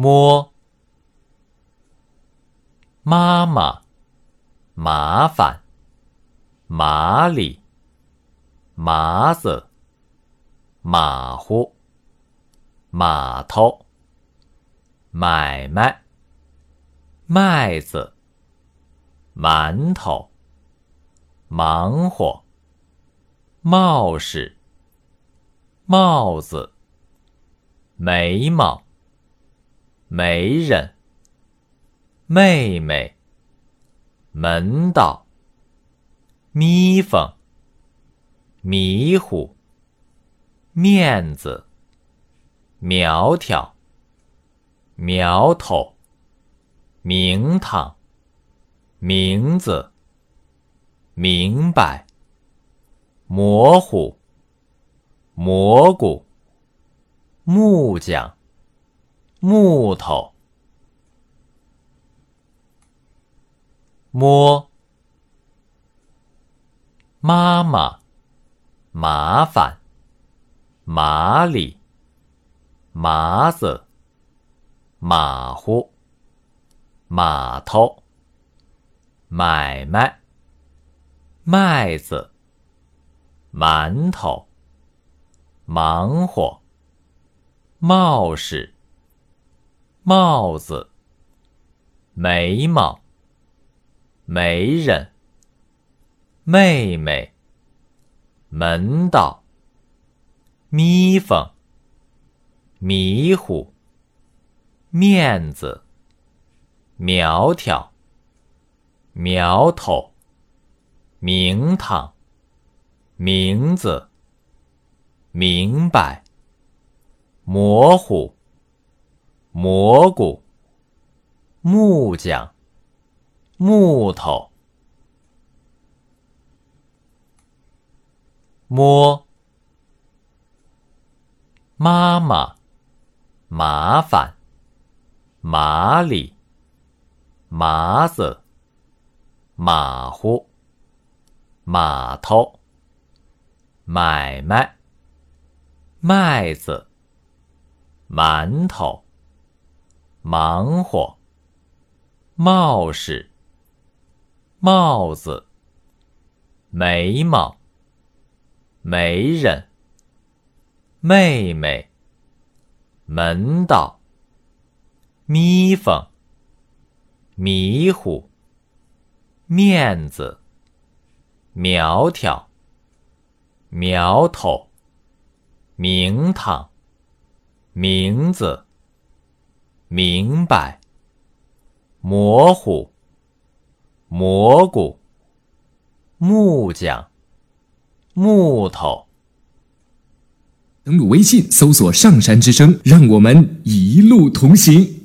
摸，妈妈，麻烦，麻里，麻子，马虎，码头，买卖，麦子，馒头，忙活，冒失，帽子，眉毛。媒人，妹妹，门道，眯缝，迷糊，面子，苗条，苗头，名堂，名字，明白，模糊，蘑菇，木匠。木头，摸，妈妈，麻烦，麻里，麻子，马虎，码头，买卖，麦子，馒头，忙活，冒失。帽子，眉毛，媒人，妹妹，门道，眯缝，迷糊，面子，苗条，苗头，名堂，名字，明白，模糊。蘑菇，木匠，木头，摸，妈妈，麻烦，麻里，麻子，马虎，码头，买卖，麦子，馒头。忙活，冒失，帽子，眉毛，媒人，妹妹，门道，眯缝，迷糊，面子，苗条，苗头，名堂，名字。明白，模糊，蘑菇，木匠，木头。登录微信，搜索“上山之声”，让我们一路同行。